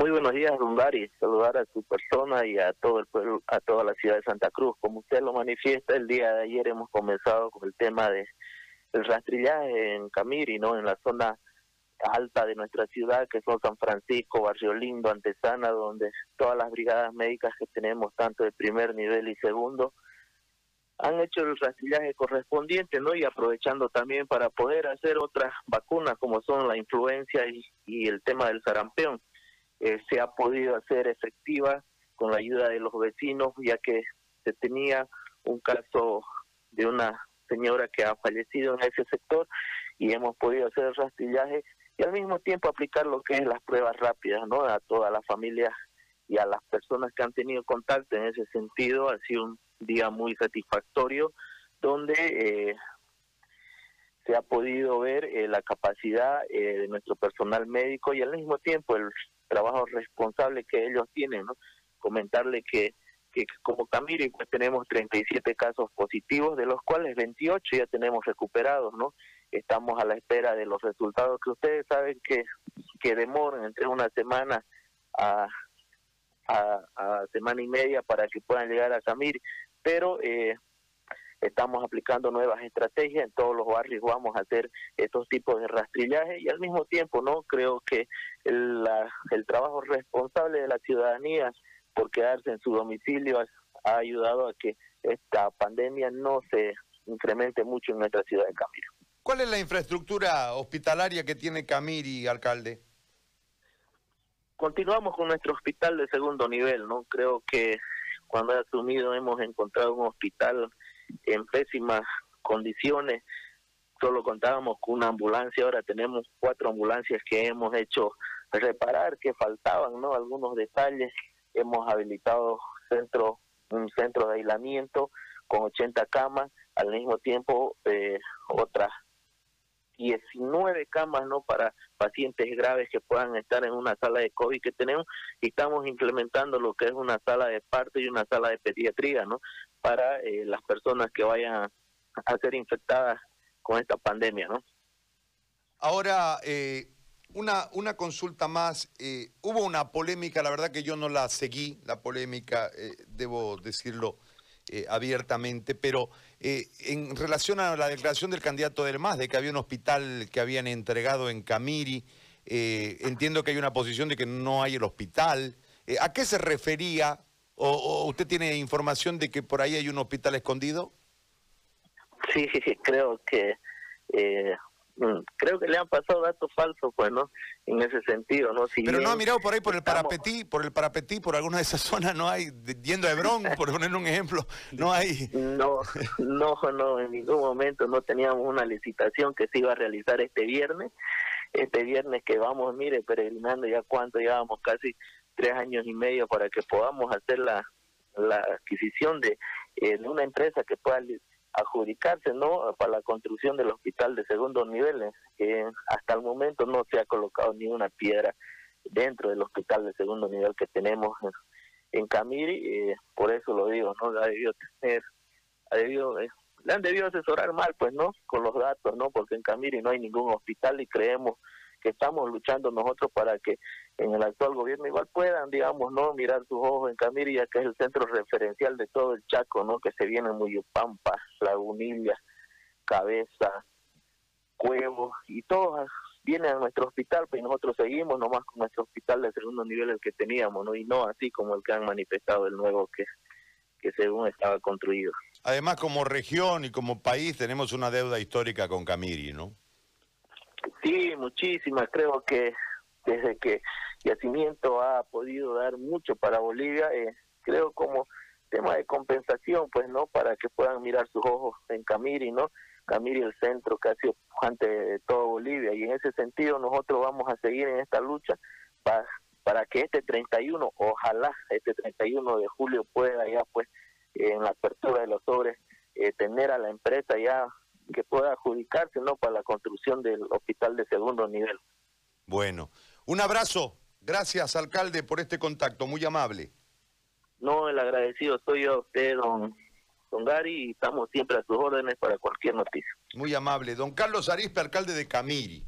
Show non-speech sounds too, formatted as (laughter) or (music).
Muy buenos días, Dari. Saludar a su persona y a todo el pueblo, a toda la ciudad de Santa Cruz. Como usted lo manifiesta, el día de ayer hemos comenzado con el tema de el rastrillaje en Camiri, ¿no? En la zona alta de nuestra ciudad, que son San Francisco, Barrio Lindo, Antesana, donde todas las brigadas médicas que tenemos, tanto de primer nivel y segundo, han hecho el rastrillaje correspondiente, ¿no? Y aprovechando también para poder hacer otras vacunas como son la influencia y, el tema del sarampión. Eh, se ha podido hacer efectiva con la ayuda de los vecinos, ya que se tenía un caso de una señora que ha fallecido en ese sector y hemos podido hacer el rastrillaje y al mismo tiempo aplicar lo que es las pruebas rápidas, ¿no? A todas las familias y a las personas que han tenido contacto en ese sentido ha sido un día muy satisfactorio donde eh, se ha podido ver eh, la capacidad eh, de nuestro personal médico y al mismo tiempo el trabajo responsable que ellos tienen, ¿no? Comentarle que, que como Camiri pues tenemos 37 casos positivos, de los cuales 28 ya tenemos recuperados, ¿no? Estamos a la espera de los resultados que ustedes saben que, que demoran entre una semana a, a, semana y media para que puedan llegar a Camiri, pero eh, estamos aplicando nuevas estrategias en todos los barrios vamos a hacer estos tipos de rastrillaje y al mismo tiempo no creo que el, el trabajo responsable de la ciudadanía por quedarse en su domicilio ha, ayudado a que esta pandemia no se incremente mucho en nuestra ciudad de Camiri. ¿Cuál es la infraestructura hospitalaria que tiene Camiri, alcalde? Continuamos con nuestro hospital de segundo nivel, ¿no? Creo que cuando he asumido hemos encontrado un hospital en pésimas condiciones. Solo contábamos con una ambulancia, ahora tenemos cuatro ambulancias que hemos hecho reparar, que faltaban, ¿no? Algunos detalles. Hemos habilitado centro, un centro de aislamiento con 80 camas, al mismo tiempo eh, otras 19 camas no para pacientes graves que puedan estar en una sala de COVID que tenemos y estamos implementando lo que es una sala de parto y una sala de pediatría, ¿no? Para eh, las personas que vayan a ser infectadas con esta pandemia, ¿no? Ahora, eh, una, una consulta más. Eh, hubo una polémica, la verdad que yo no la seguí, la polémica, debo decirlo eh, abiertamente, pero eh, en relación a la declaración del candidato del MAS de que había un hospital que habían entregado en Camiri, eh, entiendo que hay una posición de que no hay el hospital. ¿A qué se refería? O, usted tiene información de que por ahí hay un hospital escondido? Sí, creo que Mm, creo que le han pasado datos falsos, pues, ¿no? En ese sentido, ¿no? Pero no ha mirado por ahí por el parapetí, por el parapetí, por alguna de esas (laughs) zonas, no hay, yendo a Hebrón, por poner un ejemplo, no hay. No, no, no, en ningún momento no teníamos una licitación que se iba a realizar este viernes. Este viernes que vamos, mire, peregrinando ya cuánto, llevamos casi tres años y medio para que podamos hacer la, la adquisición de, eh, de una empresa que pueda adjudicarse no para la construcción del hospital de segundo nivel que hasta el momento no se ha colocado ni una piedra dentro del hospital de segundo nivel que tenemos en Camiri eh, por eso lo digo no ha debido tener ha debido eh, le han debido asesorar mal pues no con los datos no porque en Camiri no hay ningún hospital y creemos que estamos luchando nosotros para que en el actual gobierno igual puedan, digamos, no mirar sus ojos en Camiri, ya que es el centro referencial de todo el Chaco, ¿no? Que se viene Muyupampa, Lagunilla, Cabeza, Cuevo, y todos vienen a nuestro hospital, pues nosotros seguimos nomás con nuestro hospital de segundo nivel el que teníamos, ¿no? Y no así como el que han manifestado el nuevo que, que según estaba construido. Además, como región y como país tenemos una deuda histórica con Camiri, ¿no? Sí, muchísimas. Creo que desde que Yacimiento ha podido dar mucho para Bolivia, eh, creo como tema de compensación, pues, ¿no? Para que puedan mirar sus ojos en Camiri, ¿no? Camiri, el centro casi ante de todo Bolivia. Y en ese sentido nosotros vamos a seguir en esta lucha para, para que este 31, ojalá este 31 de julio pueda ya, pues, en la apertura de los sobres, eh, tener a la empresa ya que pueda adjudicarse no para la construcción del hospital de segundo nivel. Bueno, un abrazo. Gracias, alcalde, por este contacto, muy amable. No, el agradecido soy yo a usted, don, don Gary, y estamos siempre a sus órdenes para cualquier noticia. Muy amable. Don Carlos Arispe, alcalde de Camiri.